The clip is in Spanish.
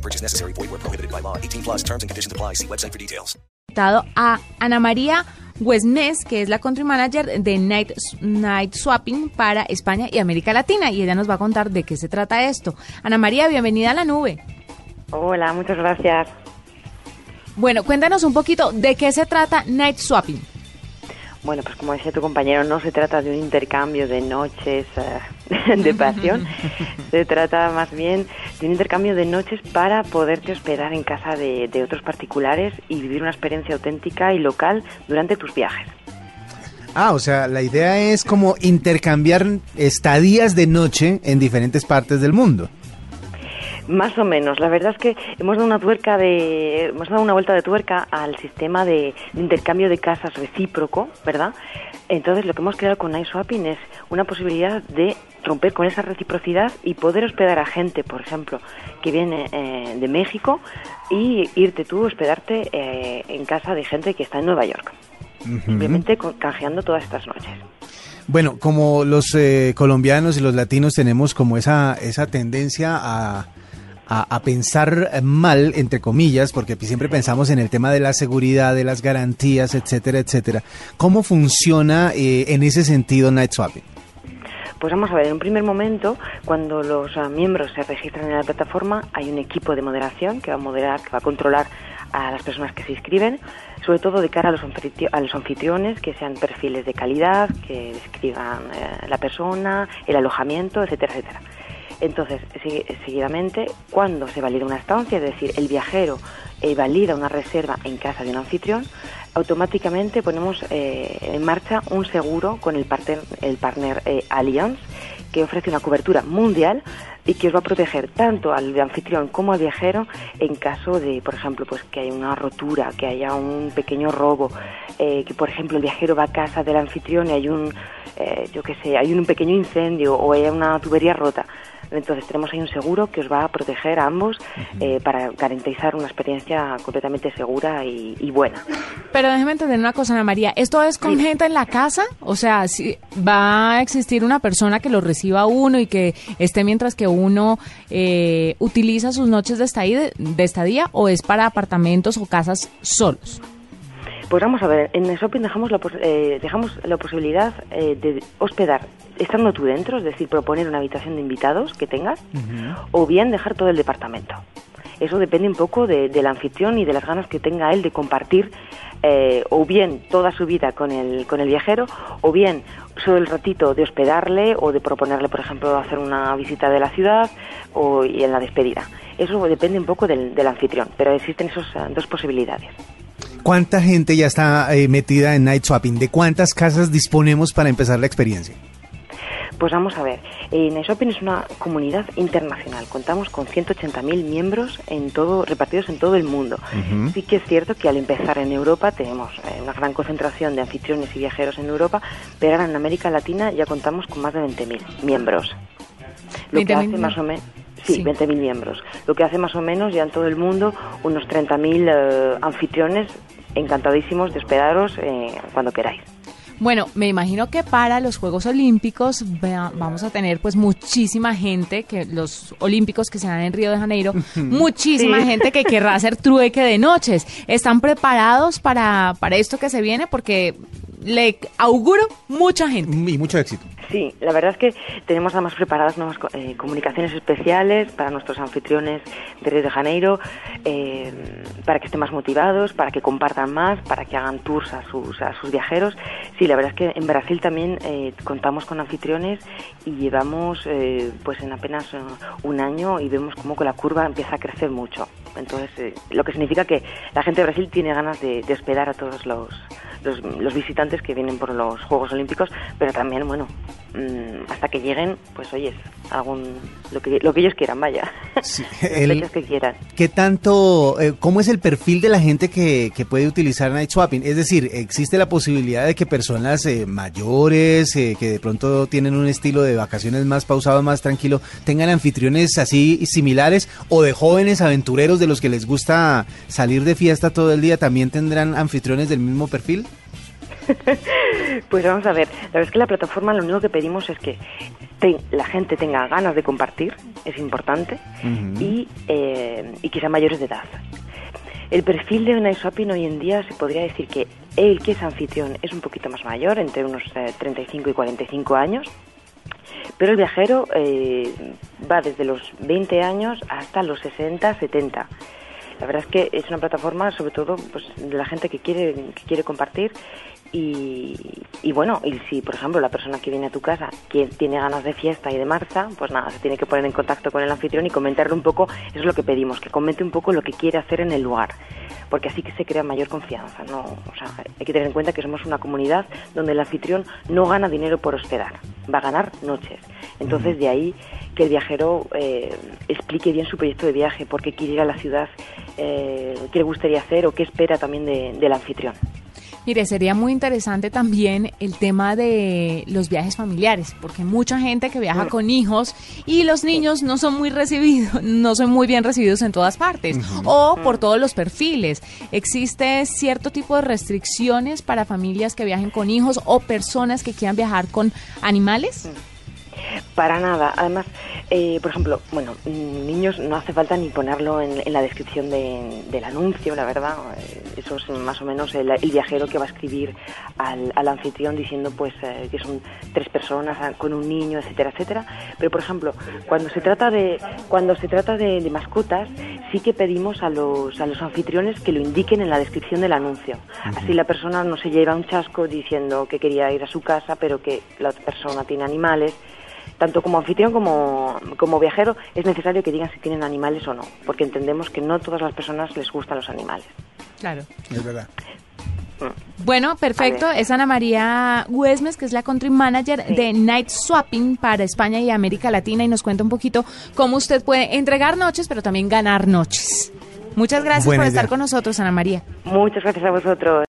No purchase necessary. Void where prohibited by law. 18 plus terms and conditions apply. See website for details. a Ana María Wesnes, que es la country manager de Night, Night Swapping para España y América Latina, y ella nos va a contar de qué se trata esto. Ana María, bienvenida a la nube. Hola, muchas gracias. Bueno, cuéntanos un poquito de qué se trata Night Swapping. Bueno, pues como decía tu compañero, no se trata de un intercambio de noches eh, de pasión, se trata más bien un intercambio de noches para poderte hospedar en casa de otros particulares y vivir una experiencia auténtica y local durante tus viajes. Ah, o sea, la idea es como intercambiar estadías de noche en diferentes partes del mundo. Más o menos. La verdad es que hemos dado una tuerca de, hemos dado una vuelta de tuerca al sistema de, de intercambio de casas recíproco, ¿verdad? Entonces lo que hemos creado con iSwapping es una posibilidad de romper con esa reciprocidad y poder hospedar a gente, por ejemplo, que viene eh, de México y irte tú, hospedarte eh, en casa de gente que está en Nueva York. Simplemente canjeando todas estas noches. Bueno, como los eh, colombianos y los latinos tenemos como esa, esa tendencia a, a, pensar mal, entre comillas, porque siempre pensamos en el tema de la seguridad, de las garantías, etcétera, etcétera. ¿Cómo funciona eh, en ese sentido Night? Pues vamos a ver, en un primer momento, cuando los ah, miembros se registran en la plataforma, hay un equipo de moderación que va a moderar, que va a controlar a las personas que se inscriben, sobre todo de cara a los, a los anfitriones, que sean perfiles de calidad, que describan eh, la persona, el alojamiento, etcétera, etcétera. Entonces, segui- seguidamente, cuando se valida una estancia, es decir, el viajero eh, valida una reserva en casa de un anfitrión, automáticamente ponemos eh, en marcha un seguro con el partner, el eh, Allianz, que ofrece una cobertura mundial y que os va a proteger tanto al anfitrión como al viajero en caso de, por ejemplo, pues que haya una rotura, que haya un pequeño robo, que por ejemplo el viajero va a casa del anfitrión y hay un, yo qué sé, hay un pequeño incendio o hay una tubería rota. Entonces tenemos ahí un seguro que os va a proteger a ambos eh, para garantizar una experiencia completamente segura y, y buena. Pero déjeme entender una cosa, Ana María. ¿Esto es con gente en la casa? O sea, si ¿va a existir una persona que lo reciba a uno y que esté mientras que uno eh, utiliza sus noches de estadía, de estadía o es para apartamentos o casas solos? Pues vamos a ver, en Shopping dejamos la, eh, dejamos la posibilidad eh, de hospedar estando tú dentro, es decir, proponer una habitación de invitados que tengas, o bien dejar todo el departamento. Eso depende un poco de- del anfitrión y de las ganas que tenga él de compartir eh, o bien toda su vida con el, con el viajero, o bien solo el ratito de hospedarle o de proponerle, por ejemplo, hacer una visita de la ciudad o y en la despedida. Eso depende un poco del, del anfitrión, pero existen esas dos posibilidades. ¿Cuánta gente ya está eh, metida en Night Swapping? ¿De cuántas casas disponemos para empezar la experiencia? Pues vamos a ver, eh, Shopping es una comunidad internacional. Contamos con 180.000 miembros en todo, repartidos en todo el mundo. Sí que es cierto que al empezar en Europa tenemos eh, una gran concentración de anfitriones y viajeros en Europa, pero ahora en América Latina ya contamos con más de 20.000 miembros. Lo que 20.000 hace más o menos... Sí, Sí. 20.000 miembros. Lo que hace más o menos ya en todo el mundo unos 30.000 eh, anfitriones encantadísimos de hospedaros eh, cuando queráis. Bueno, me imagino que para los Juegos Olímpicos vamos a tener pues muchísima gente, que los Olímpicos que se dan en Río de Janeiro, muchísima Sí. gente que querrá hacer trueque de noches. ¿Están preparados para, para esto que se viene? Porque le auguro mucha gente. Y mucho éxito. Sí, la verdad es que tenemos además preparadas nuevas eh, comunicaciones especiales para nuestros anfitriones de Río de Janeiro, eh, para que estén más motivados, para que compartan más, para que hagan tours a sus, a sus viajeros. Sí, la verdad es que en Brasil también eh, contamos con anfitriones y llevamos eh, pues en apenas eh, un año y vemos como que la curva empieza a crecer mucho. Entonces, eh, lo que significa que la gente de Brasil tiene ganas de, de hospedar a todos los, los, visitantes que vienen por los Juegos Olímpicos, pero también, bueno, hasta que lleguen, pues oyes, algún lo que, lo que ellos quieran, vaya. Sí, el- que quieran. ¿Qué tanto, eh, cómo es el perfil de la gente que, que puede utilizar Night Swapping? Es decir, ¿existe la posibilidad de que personas eh, mayores, eh, que de pronto tienen un estilo de vacaciones más pausado, más tranquilo, tengan anfitriones así similares? ¿O de jóvenes aventureros de los que les gusta salir de fiesta todo el día, también tendrán anfitriones del mismo perfil? Pues vamos a ver, la verdad es que la plataforma lo único que pedimos es que te- la gente tenga ganas de compartir, es importante, y, eh, y que sean mayores de edad. El perfil de Night Shopping hoy en día se podría decir que el que es anfitrión es un poquito más mayor, entre unos eh, 35 y 45 años, pero el viajero eh, va desde los 20 años hasta los 60, 70. La verdad es que es una plataforma, sobre todo, pues, de la gente que quiere, que quiere compartir. Y, y bueno, y si por ejemplo la persona que viene a tu casa que tiene ganas de fiesta y de marcha, pues nada, se tiene que poner en contacto con el anfitrión y comentarle un poco, eso es lo que pedimos, que comente un poco lo que quiere hacer en el lugar, porque así que se crea mayor confianza, ¿no? O sea, hay que tener en cuenta que somos una comunidad donde el anfitrión no gana dinero por hospedar, va a ganar noches. Entonces de ahí que el viajero eh, explique bien su proyecto de viaje, por qué quiere ir a la ciudad, eh, qué le gustaría hacer o qué espera también de- del anfitrión. Mire, sería muy interesante también el tema de los viajes familiares, porque mucha gente que viaja con hijos y los niños no son muy recibidos, no son muy bien recibidos en todas partes, o por todos los perfiles. ¿Existe cierto tipo de restricciones para familias que viajen con hijos o personas que quieran viajar con animales? Para nada. Además, eh, por ejemplo, bueno, niños no hace falta ni ponerlo en, en la descripción de- del anuncio, la verdad. Eh, Eso es más o menos el, el viajero que va a escribir al, al anfitrión diciendo pues eh, que son tres personas ah, con un niño, etcétera, etcétera. Pero, por ejemplo, cuando se trata de cuando se trata de, de mascotas, sí que pedimos a los a los anfitriones que lo indiquen en la descripción del anuncio. Así la persona no se lleva un chasco diciendo que quería ir a su casa, pero que la otra persona tiene animales tanto como anfitrión como, como viajero, es necesario que digan si tienen animales o no, porque entendemos que no todas las personas les gustan los animales. Claro. Es verdad. Bueno, perfecto. Es Ana María Huesmes, que es la country manager de Night Swapping para España y América Latina y nos cuenta un poquito cómo usted puede entregar noches, pero también ganar noches. Muchas gracias Buena por estar con nosotros, Ana María. Muchas gracias a vosotros.